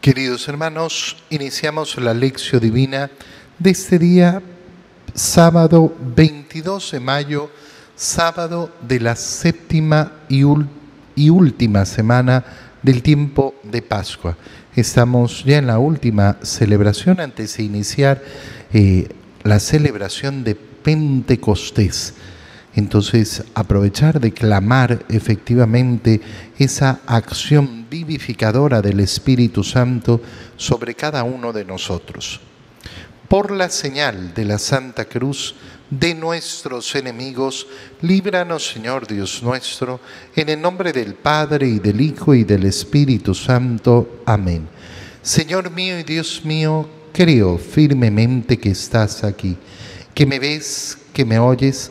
Queridos hermanos, iniciamos la lección divina de este día, sábado 22 de mayo, sábado de la séptima y, última semana del tiempo de Pascua. Estamos ya en la última celebración antes de iniciar eh, la celebración de Pentecostés. Entonces, aprovechar de clamar efectivamente esa acción vivificadora del Espíritu Santo sobre cada uno de nosotros. Por la señal de la Santa Cruz de nuestros enemigos, líbranos, Señor Dios nuestro, en el nombre del Padre y del Hijo y del Espíritu Santo. Amén. Señor mío y Dios mío, creo firmemente que estás aquí, que me ves, que me oyes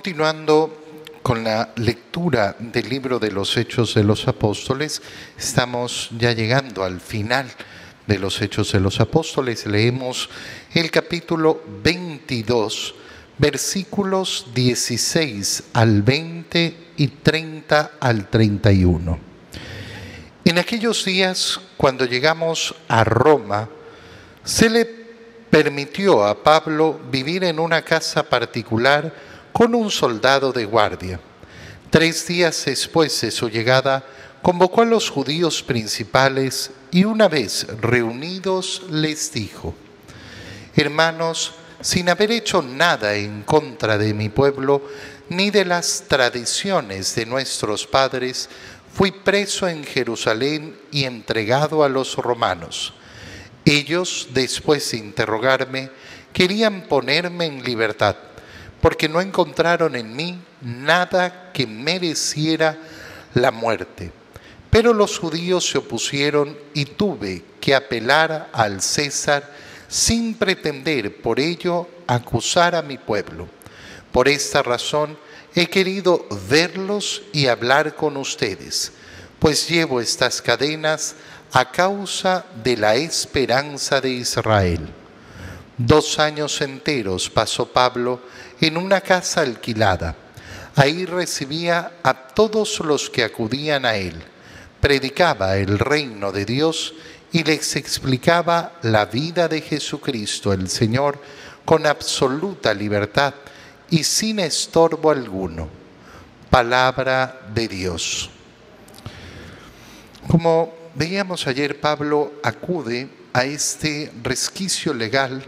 Continuando con la lectura del libro de los Hechos de los Apóstoles, estamos ya llegando al final de los Hechos de los Apóstoles. Leemos el capítulo 22, versículos 16 al 20 y 30 al 31. En aquellos días, cuando llegamos a Roma, se le permitió a Pablo vivir en una casa particular con un soldado de guardia. Tres días después de su llegada, convocó a los judíos principales y una vez reunidos les dijo, Hermanos, sin haber hecho nada en contra de mi pueblo, ni de las tradiciones de nuestros padres, fui preso en Jerusalén y entregado a los romanos. Ellos, después de interrogarme, querían ponerme en libertad porque no encontraron en mí nada que mereciera la muerte. Pero los judíos se opusieron y tuve que apelar al César sin pretender por ello acusar a mi pueblo. Por esta razón he querido verlos y hablar con ustedes, pues llevo estas cadenas a causa de la esperanza de Israel. Dos años enteros pasó Pablo en una casa alquilada. Ahí recibía a todos los que acudían a él, predicaba el reino de Dios y les explicaba la vida de Jesucristo el Señor con absoluta libertad y sin estorbo alguno. Palabra de Dios. Como veíamos ayer, Pablo acude a este resquicio legal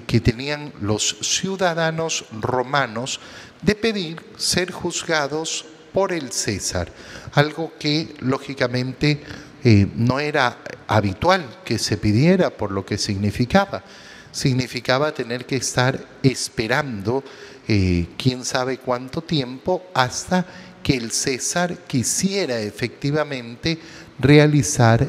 que tenían los ciudadanos romanos de pedir ser juzgados por el César, algo que lógicamente eh, no era habitual que se pidiera por lo que significaba. Significaba tener que estar esperando eh, quién sabe cuánto tiempo hasta que el César quisiera efectivamente realizar,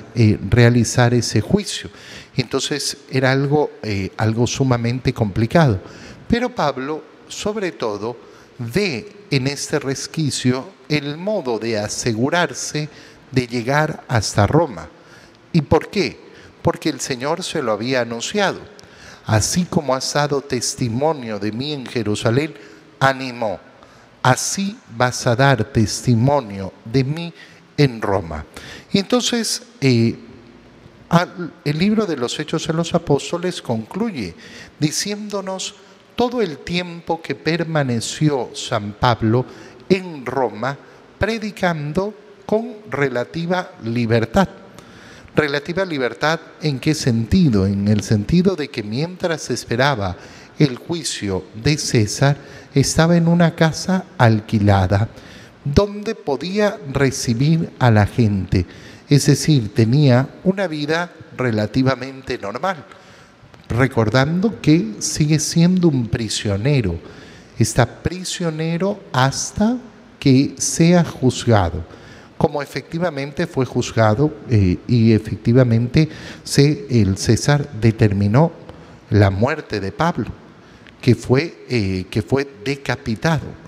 realizar ese juicio. Entonces era algo, eh, algo sumamente complicado. Pero Pablo, sobre todo, ve en este resquicio el modo de asegurarse de llegar hasta Roma. ¿Y por qué? Porque el Señor se lo había anunciado. Así como has dado testimonio de mí en Jerusalén, animó. Así vas a dar testimonio de mí en Roma. Y entonces eh, el libro de los Hechos de los Apóstoles concluye diciéndonos todo el tiempo que permaneció San Pablo en Roma predicando con relativa libertad. Relativa libertad en qué sentido? En el sentido de que mientras esperaba el juicio de César, estaba en una casa alquilada donde podía recibir a la gente. Es decir, tenía una vida relativamente normal, recordando que sigue siendo un prisionero, es está prisionero hasta que sea juzgado, como efectivamente fue juzgado eh, y efectivamente se, el César determinó la muerte de Pablo, que fue, eh, que fue decapitado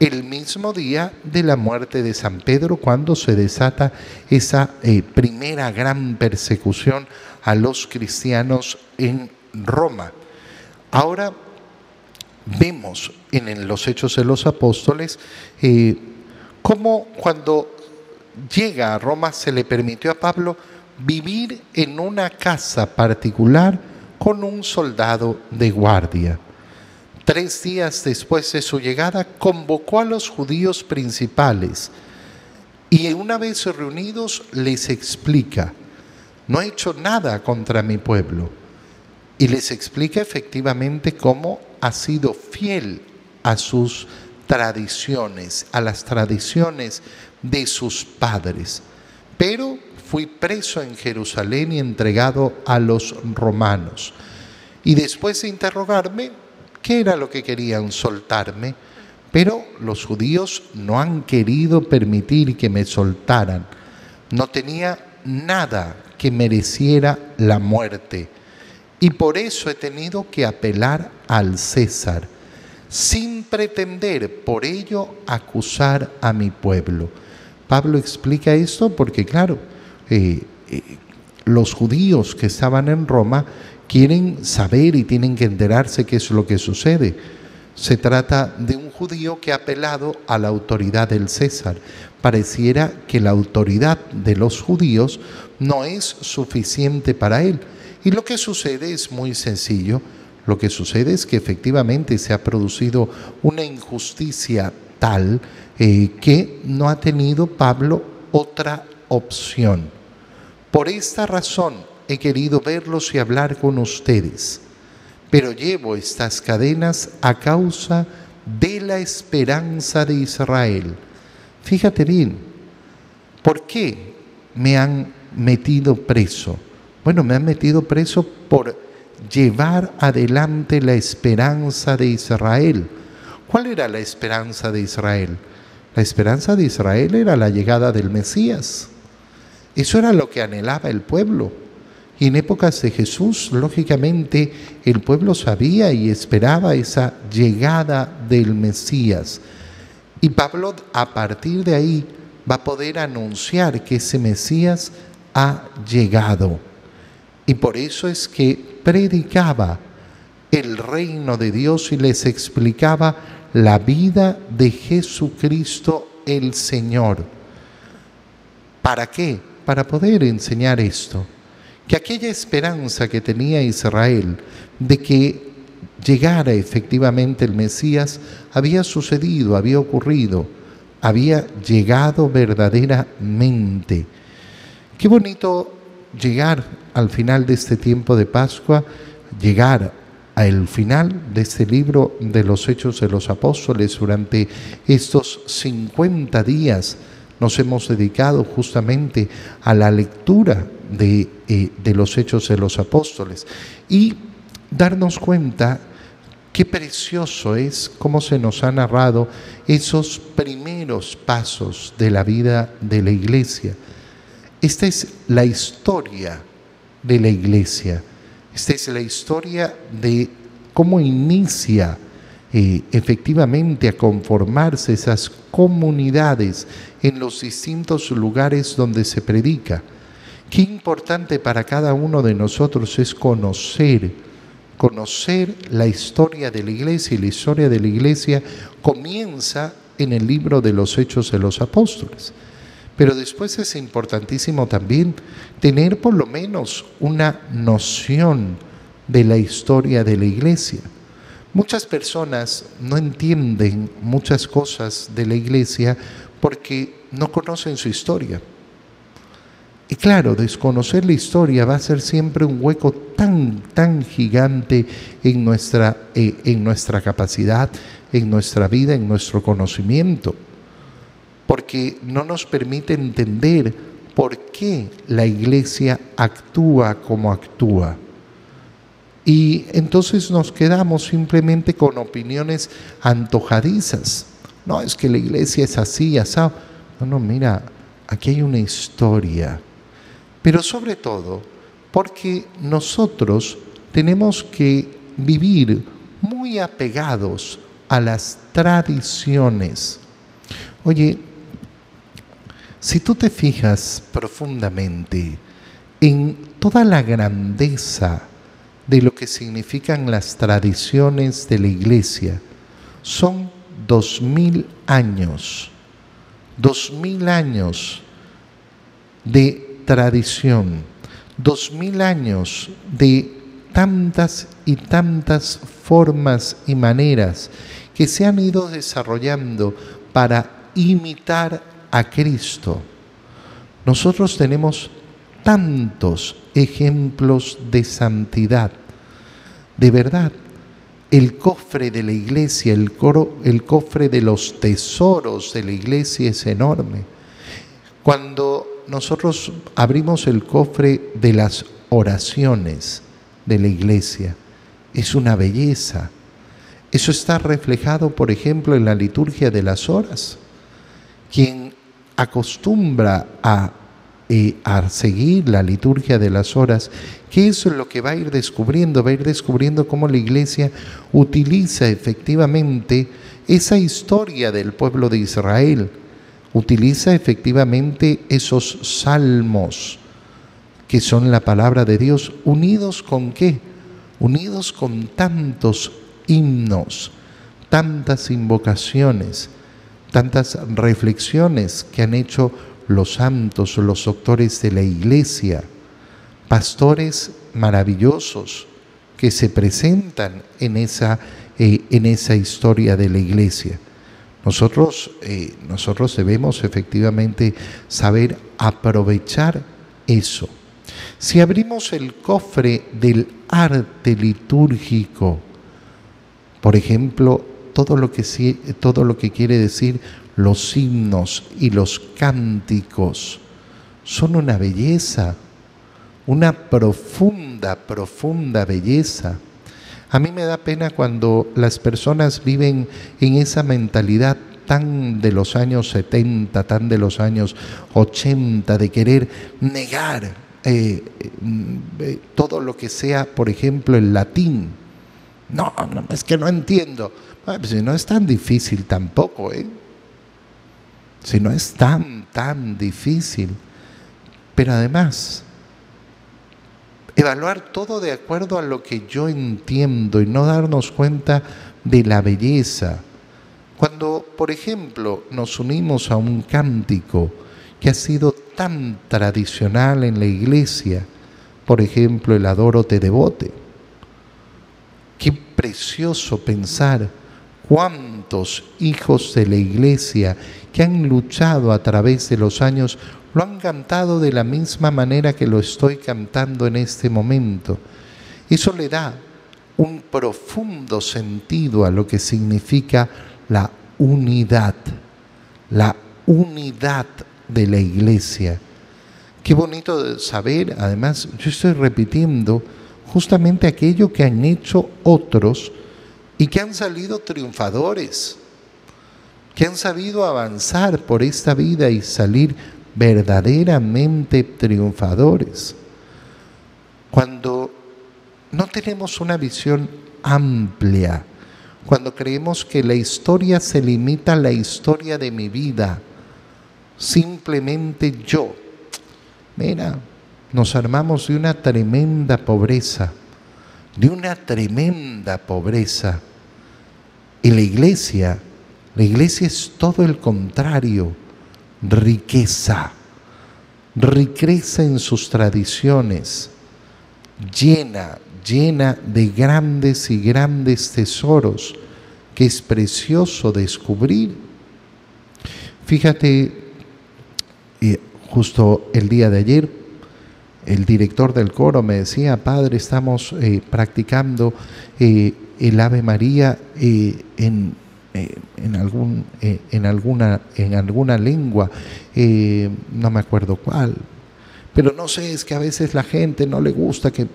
el mismo día de la muerte de San Pedro, cuando se desata esa eh, primera gran persecución a los cristianos en Roma. Ahora vemos en, los Hechos de los Apóstoles eh, cómo cuando llega a Roma se le permitió a Pablo vivir en una casa particular con un soldado de guardia. Tres días después de su llegada, convocó a los judíos principales y una vez reunidos les explica, no he hecho nada contra mi pueblo. Y les explica efectivamente cómo ha sido fiel a sus tradiciones, a las tradiciones de sus padres. Pero fui preso en Jerusalén y entregado a los romanos. Y después de interrogarme, qué era lo que querían soltarme, pero los judíos no han querido permitir que me soltaran. No tenía nada que mereciera la muerte. Y por eso he tenido que apelar al César, sin pretender por ello acusar a mi pueblo. Pablo explica esto porque, claro, eh, eh, los judíos que estaban en Roma quieren saber y tienen que enterarse qué es lo que sucede. Se trata de un judío que ha apelado a la autoridad del César. Pareciera que la autoridad de los judíos no es suficiente para él. Y lo que sucede es muy sencillo. Lo que sucede es que efectivamente se ha producido una injusticia tal eh, que no ha tenido Pablo otra opción. Por esta razón, he querido verlos y hablar con ustedes, pero llevo estas cadenas a causa de la esperanza de Israel. Fíjate bien, ¿por qué me han metido preso? Bueno, me han metido preso por llevar adelante la esperanza de Israel. ¿Cuál era la esperanza de Israel? La esperanza de Israel era la llegada del Mesías. Eso era lo que anhelaba el pueblo. Y en épocas de Jesús, lógicamente, el pueblo sabía y esperaba esa llegada del Mesías. Y Pablo a partir de ahí va a poder anunciar que ese Mesías ha llegado. Y por eso es que predicaba el reino de Dios y les explicaba la vida de Jesucristo el Señor. ¿Para qué? Para poder enseñar esto que aquella esperanza que tenía Israel de que llegara efectivamente el Mesías había sucedido, había ocurrido, había llegado verdaderamente. Qué bonito llegar al final de este tiempo de Pascua, llegar al final de este libro de los Hechos de los Apóstoles durante estos 50 días nos hemos dedicado justamente a la lectura de, eh, de los hechos de los apóstoles y darnos cuenta qué precioso es cómo se nos ha narrado esos primeros pasos de la vida de la iglesia. Esta es la historia de la iglesia. Esta es la historia de cómo inicia eh, efectivamente a conformarse esas comunidades en los distintos lugares donde se predica. Qué importante para cada uno de nosotros es conocer, conocer la historia de la iglesia y la historia de la iglesia comienza en el libro de los Hechos de los Apóstoles. Pero después es importantísimo también tener por lo menos una noción de la historia de la iglesia. Muchas personas no entienden muchas cosas de la iglesia porque no conocen su historia. Y claro, desconocer la historia va a ser siempre un hueco tan, tan gigante en nuestra, eh, en nuestra capacidad, en nuestra vida, en nuestro conocimiento, porque no nos permite entender por qué la iglesia actúa como actúa. Y entonces nos quedamos simplemente con opiniones antojadizas. No, es que la iglesia es así, así. No, no, mira, aquí hay una historia. Pero sobre todo, porque nosotros tenemos que vivir muy apegados a las tradiciones. Oye, si tú te fijas profundamente en toda la grandeza de lo que significan las tradiciones de la iglesia, son dos mil años, dos mil años de tradición, dos mil años de tantas y tantas formas y maneras que se han ido desarrollando para imitar a Cristo. Nosotros tenemos tantos ejemplos de santidad. De verdad, el cofre de la iglesia, el, el cofre de los tesoros de la iglesia es enorme. Cuando nosotros abrimos el cofre de las oraciones de la iglesia, es una belleza. Eso está reflejado, por ejemplo, en la liturgia de las horas. Quien acostumbra a, eh, a seguir la liturgia de las horas, que es lo que va a ir descubriendo, va a ir descubriendo cómo la iglesia utiliza efectivamente esa historia del pueblo de Israel, utiliza efectivamente esos salmos que son la palabra de Dios, unidos con qué? Unidos con tantos himnos, tantas invocaciones, tantas reflexiones que han hecho los santos, los doctores de la iglesia, pastores maravillosos que se presentan en esa, eh, en esa historia de la iglesia. Nosotros, eh, nosotros debemos efectivamente saber aprovechar eso. Si abrimos el cofre del arte litúrgico, por ejemplo, todo lo que, todo lo que quiere decir los himnos y los cánticos son una belleza, una profunda, profunda belleza. A mí me da pena cuando las personas viven en esa mentalidad tan de los años 70, tan de los años 80, de querer negar eh, eh, todo lo que sea, por ejemplo, el latín no, no, es que no entiendo. Pues si no es tan difícil tampoco, ¿eh? Si no es tan, tan difícil. Pero además, evaluar todo de acuerdo a lo que yo entiendo y no darnos cuenta de la belleza. Cuando, por ejemplo, nos unimos a un cántico que ha sido tan tradicional en la iglesia, por ejemplo, el Adoro te devote, Qué precioso pensar cuántos hijos de la iglesia que han luchado a través de los años lo han cantado de la misma manera que lo estoy cantando en este momento. Eso le da un profundo sentido a lo que significa la unidad, la unidad de la iglesia. Qué bonito saber, además, yo estoy repitiendo, justamente aquello que han hecho otros y que han salido triunfadores, que han sabido avanzar por esta vida y salir verdaderamente triunfadores. Cuando no tenemos una visión amplia, cuando creemos que la historia se limita a la historia de mi vida, simplemente yo. Mira, nos armamos de una tremenda pobreza, de una tremenda pobreza. Y la iglesia, la iglesia es todo el contrario, riqueza, riqueza en sus tradiciones, llena, llena de grandes y grandes tesoros que es precioso descubrir. Fíjate, eh, justo el día de ayer el director del coro me decía, Padre, estamos eh, practicando eh, el Ave María en, en, algún, en, alguna, en alguna lengua, no me acuerdo cuál, pero no sé, es que a veces la gente no le gusta que...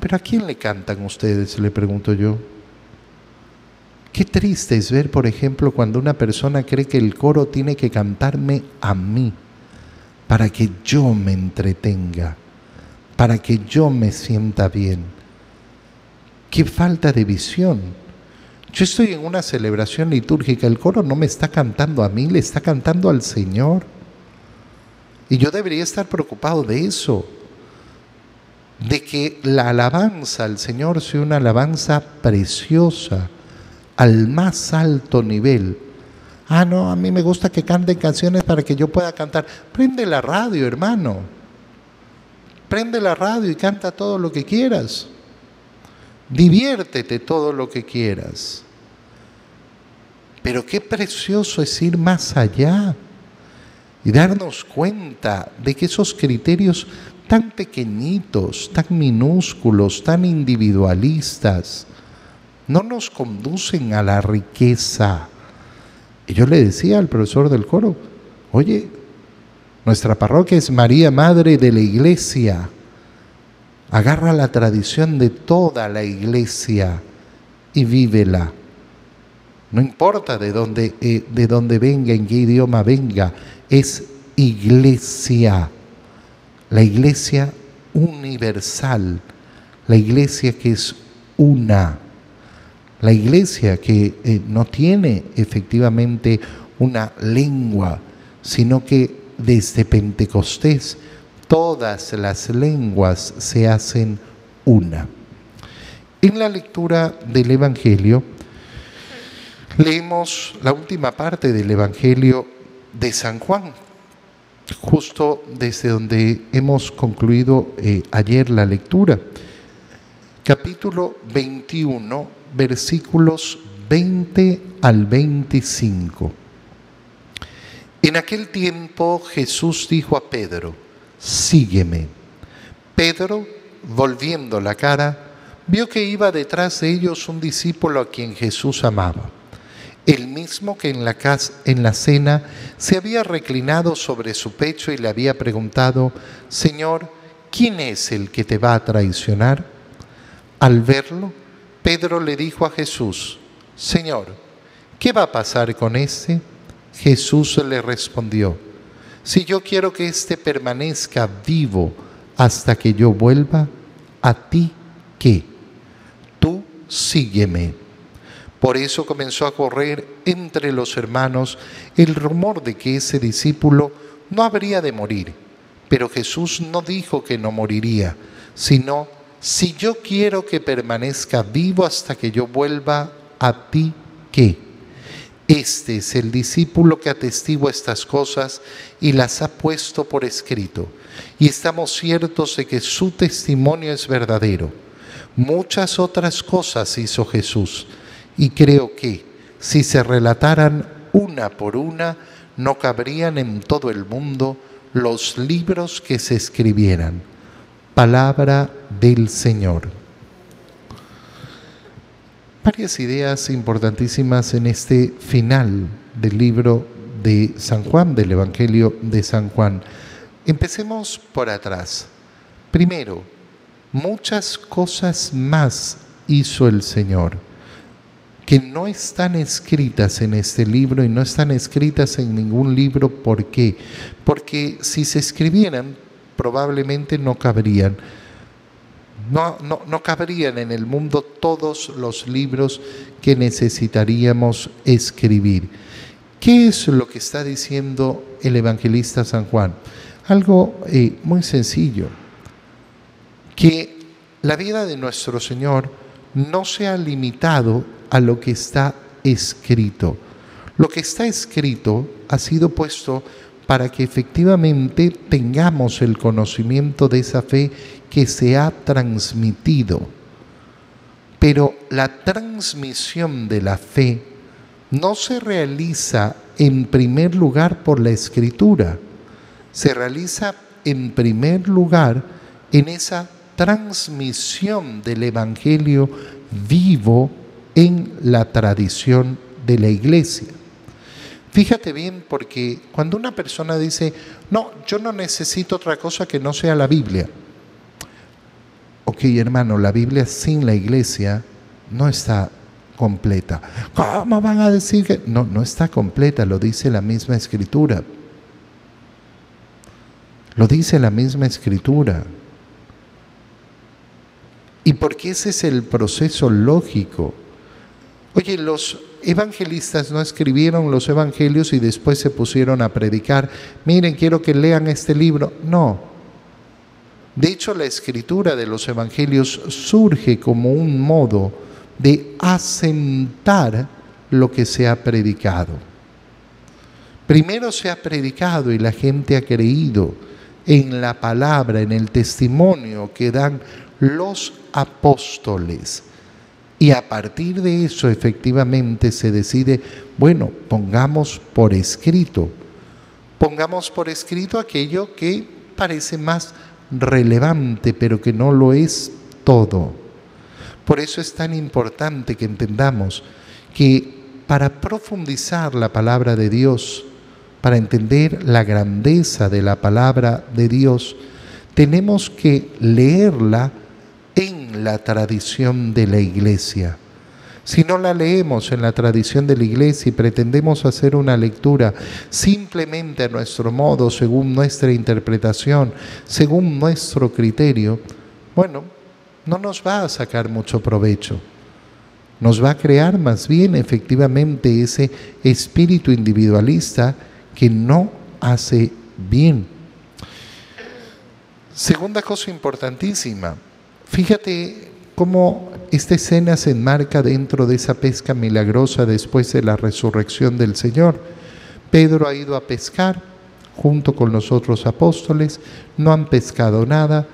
pero ¿a quién le cantan ustedes? Le pregunto yo. Qué triste es ver, por ejemplo, cuando una persona cree que el coro tiene que cantarme a mí para que yo me entretenga, para que yo me sienta bien. Qué falta de visión. Yo estoy en una celebración litúrgica, el coro no me está cantando a mí, le está cantando al Señor. Y yo debería estar preocupado de eso, de que la alabanza al Señor sea una alabanza preciosa, al más alto nivel. Ah, no, a mí me gusta que canten canciones para que yo pueda cantar. Prende la radio, hermano. Prende la radio y canta todo lo que quieras. Diviértete todo lo que quieras. Pero qué precioso es ir más allá y darnos cuenta de que esos criterios tan pequeñitos, tan minúsculos, tan individualistas, no nos conducen a la riqueza. Y yo le decía al profesor del coro, oye, nuestra parroquia es María Madre de la Iglesia. Agarra la tradición de toda la iglesia y vívela. No importa de dónde, eh, de dónde venga, en qué idioma venga, es iglesia. La iglesia universal, la iglesia que es una. La iglesia que eh, no tiene efectivamente una lengua, sino que desde Pentecostés todas las lenguas se hacen una. En la lectura del Evangelio, leemos la última parte del Evangelio de San Juan, justo desde donde hemos concluido eh, ayer la lectura. Capítulo 21 versículos 20 al 25. En aquel tiempo Jesús dijo a Pedro, sígueme. Pedro, volviendo la cara, vio que iba detrás de ellos un discípulo a quien Jesús amaba, el mismo que en la, casa, en la cena se había reclinado sobre su pecho y le había preguntado, Señor, ¿quién es el que te va a traicionar? Al verlo, Pedro le dijo a Jesús, Señor, ¿qué va a pasar con este? Jesús le respondió, si yo quiero que éste permanezca vivo hasta que yo vuelva, ¿a ti qué? Tú sígueme. Por eso comenzó a correr entre los hermanos el rumor de que ese discípulo no habría de morir. Pero Jesús no dijo que no moriría, sino si yo quiero que permanezca vivo hasta que yo vuelva a ti, ¿qué? Este es el discípulo que atestigua estas cosas y las ha puesto por escrito. Y estamos ciertos de que su testimonio es verdadero. Muchas otras cosas hizo Jesús y creo que si se relataran una por una, no cabrían en todo el mundo los libros que se escribieran Palabra del Señor. Varias ideas importantísimas en este final del libro de San Juan, del Evangelio de San Juan. Empecemos por atrás. Primero, muchas cosas más hizo el Señor que no están escritas en este libro y no están escritas en ningún libro. ¿Por qué? Porque si se escribieran, probablemente no cabrían. No, no, cabrían en el mundo todos los libros que necesitaríamos escribir. ¿Qué es lo que está diciendo el evangelista San Juan? Algo eh, muy sencillo, que la vida de nuestro Señor no se ha limitado a lo que está escrito. Lo que está escrito ha sido puesto para que efectivamente tengamos el conocimiento de esa fe que se ha transmitido. Pero la transmisión de la fe no se realiza en primer lugar por la escritura, se realiza en primer lugar en esa transmisión del Evangelio vivo en la tradición de la iglesia. Fíjate bien porque cuando una persona dice, no, yo no necesito otra cosa que no sea la Biblia, ok hermano, la Biblia sin la iglesia no está completa. ¿Cómo van a decir que no, no está completa? Lo dice la misma escritura. Lo dice la misma escritura. Y porque ese es el proceso lógico. Oye, los evangelistas no escribieron los evangelios y después se pusieron a predicar, miren, quiero que lean este libro. No. De hecho, la escritura de los evangelios surge como un modo de asentar lo que se ha predicado. Primero se ha predicado y la gente ha creído en la palabra, en el testimonio que dan los apóstoles. Y a partir de eso efectivamente se decide, bueno, pongamos por escrito, pongamos por escrito aquello que parece más relevante, pero que no lo es todo. Por eso es tan importante que entendamos que para profundizar la palabra de Dios, para entender la grandeza de la palabra de Dios, tenemos que leerla en la tradición de la iglesia. Si no la leemos en la tradición de la iglesia y pretendemos hacer una lectura simplemente a nuestro modo, según nuestra interpretación, según nuestro criterio, bueno, no nos va a sacar mucho provecho. Nos va a crear más bien efectivamente ese espíritu individualista que no hace bien. Segunda cosa importantísima, fíjate cómo esta escena se enmarca dentro de esa pesca milagrosa después de la resurrección del Señor. Pedro ha ido a pescar junto con los otros apóstoles, no han pescado nada.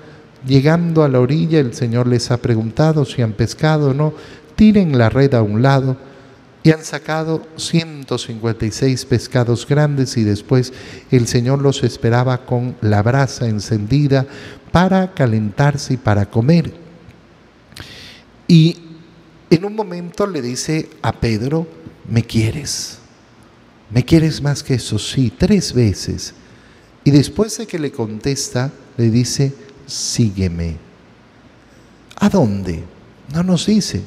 Llegando a la orilla, el Señor les ha preguntado si han pescado o no. Tiren la red a un lado y han sacado 156 pescados grandes y después el Señor los esperaba con la brasa encendida para calentarse y para comer. Y en un momento le dice a Pedro, ¿me quieres? ¿Me quieres más que eso? Sí, tres veces. Y después de que le contesta, le dice, sígueme. ¿A dónde? No nos dice.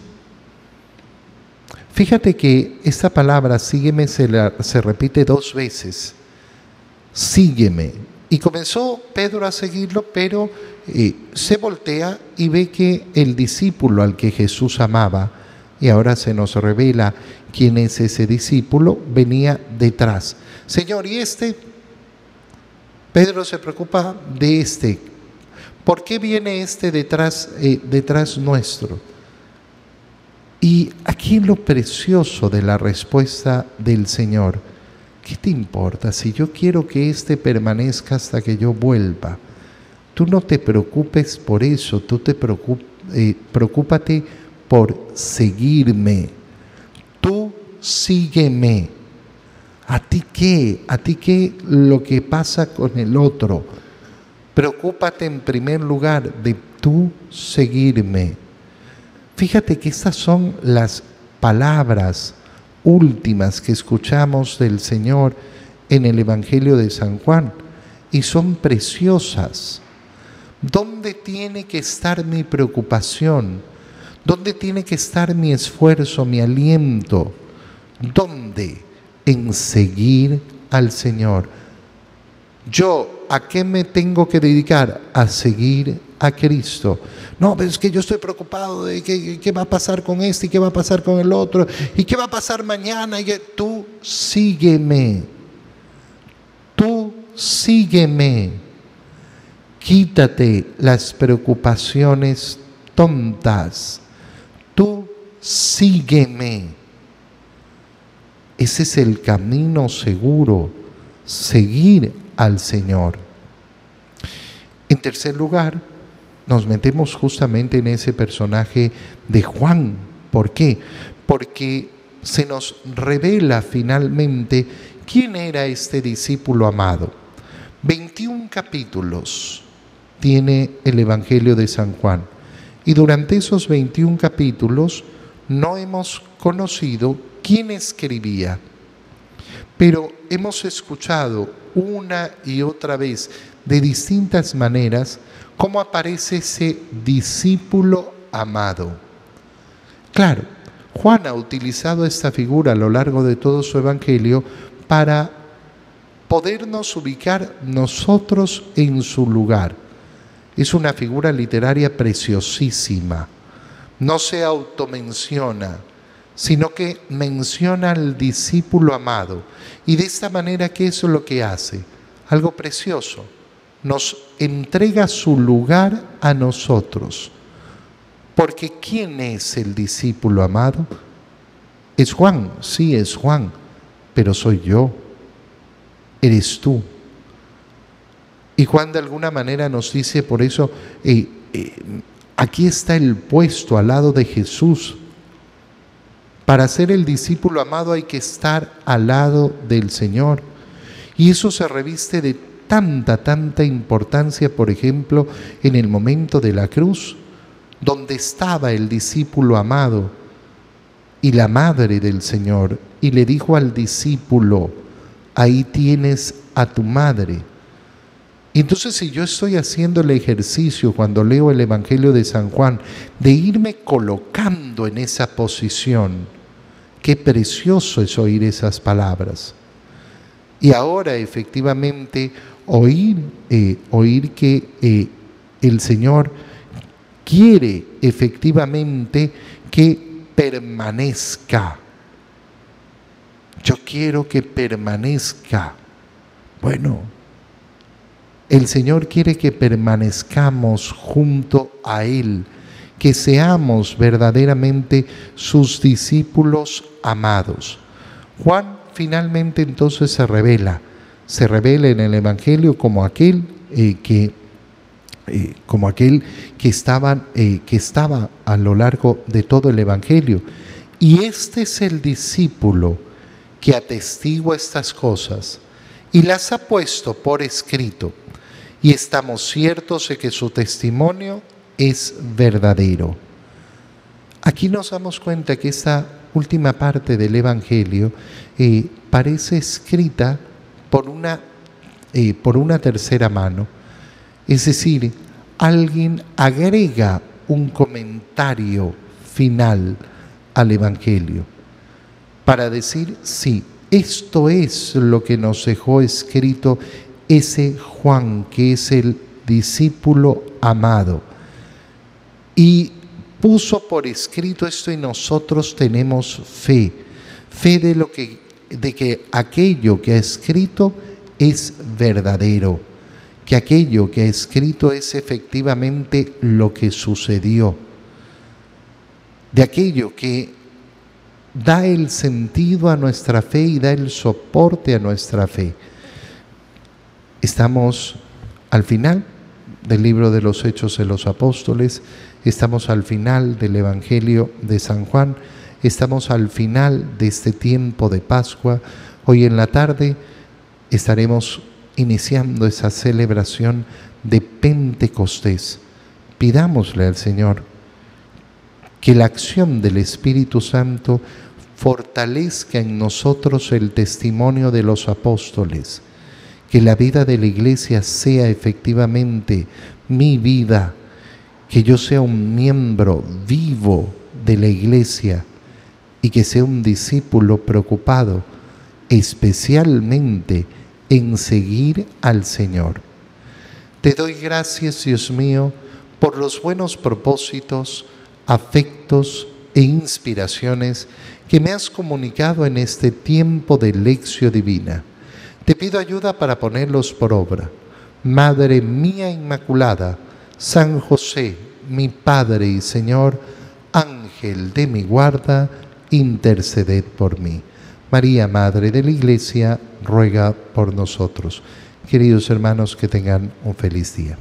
Fíjate que esta palabra sígueme se, se repite dos veces. Sígueme. Y comenzó Pedro a seguirlo, pero eh, se voltea y ve que el discípulo al que Jesús amaba, y ahora se nos revela quién es ese discípulo, venía detrás. Señor, ¿y este? Pedro se preocupa de este. ¿Por qué viene este detrás, eh, detrás nuestro? Y aquí lo precioso de la respuesta del Señor, ¿qué te importa si yo quiero que éste permanezca hasta que yo vuelva? Tú no te preocupes por eso, tú te eh, preocúpate por seguirme. Tú sígueme. ¿A ti qué? ¿A ti qué lo que pasa con el otro? Preocúpate en primer lugar de tú seguirme. Fíjate que estas son las palabras últimas que escuchamos del Señor en el Evangelio de San Juan y son preciosas. ¿Dónde tiene que estar mi preocupación? ¿Dónde tiene que estar mi esfuerzo, mi aliento? ¿Dónde? En seguir al Señor. Yo, ¿a qué me tengo que dedicar? A seguir a Cristo. No, pero es que yo estoy preocupado de qué, qué, va a pasar con este y qué va a pasar con el otro y qué va a pasar mañana. Y tú sígueme. Tú sígueme. Quítate las preocupaciones tontas. Tú sígueme. Ese es el camino seguro, seguir al Señor. En tercer lugar, nos metemos justamente en ese personaje de Juan. ¿Por qué? Porque se nos revela finalmente quién era este discípulo amado. 21 capítulos tiene el Evangelio de San Juan y durante esos 21 capítulos no hemos conocido quién escribía, pero hemos escuchado una y otra vez de distintas maneras ¿Cómo aparece ese discípulo amado? Claro, Juan ha utilizado esta figura a lo largo de todo su evangelio para podernos ubicar nosotros en su lugar. Es una figura literaria preciosísima. No se automenciona, sino que menciona al discípulo amado. Y de esta manera, ¿qué es lo que hace? Algo precioso. Nos entrega su lugar a nosotros. Porque ¿quién es el discípulo amado? Es Juan, sí es Juan, pero soy yo, eres tú. Y Juan de alguna manera nos dice por eso, eh, eh, aquí está el puesto al lado de Jesús. Para ser el discípulo amado hay que estar al lado del Señor. Y eso se reviste de tanta, tanta importancia, por ejemplo, en el momento de la cruz donde estaba el discípulo amado y la madre del Señor, y le dijo al discípulo, ahí tienes a tu madre. Y entonces si yo estoy haciendo el ejercicio cuando leo el Evangelio de San Juan, de irme colocando en esa posición, qué precioso es oír esas palabras. Y ahora efectivamente oír, eh, oír que eh, el Señor quiere efectivamente que permanezca. Yo quiero que permanezca. Bueno, el Señor quiere que permanezcamos junto a Él, que seamos verdaderamente sus discípulos amados. Juan finalmente entonces se revela, se revela en el Evangelio como aquel eh, que eh, como aquel que, estaban, eh, que estaba a lo largo de todo el Evangelio. Y este es el discípulo que atestigua estas cosas y las ha puesto por escrito. Y estamos ciertos de que su testimonio es verdadero. Aquí nos damos cuenta que esta última parte del Evangelio parece escrita por una, por una tercera mano es decir, alguien agrega un comentario final al Evangelio para decir, sí, esto es lo que nos dejó escrito ese Juan, que es el discípulo amado. Y puso por escrito esto y nosotros tenemos fe, fe de lo que de que aquello que ha escrito es verdadero que aquello que ha escrito es efectivamente lo que sucedió, de aquello que da el sentido a nuestra fe y da el soporte a nuestra fe. Estamos al final del libro de los Hechos de los Apóstoles, estamos al final del Evangelio de San Juan, estamos al final de este tiempo de Pascua. Hoy en la tarde estaremos iniciando esa celebración de Pentecostés. Pidámosle al Señor que la acción del Espíritu Santo fortalezca en nosotros el testimonio de los apóstoles, que la vida de la iglesia sea efectivamente mi vida, que yo sea un miembro vivo de la iglesia y que sea un discípulo preocupado especialmente en seguir al Señor. Te doy gracias, Dios mío, por los buenos propósitos, afectos e inspiraciones que me has comunicado en este tiempo de lección divina. Te pido ayuda para ponerlos por obra. Madre mía Inmaculada, San José, mi Padre y Señor, Ángel de mi guarda, interceded por mí. María, Madre de la Iglesia, ruega por nosotros. Queridos hermanos, que tengan un feliz día.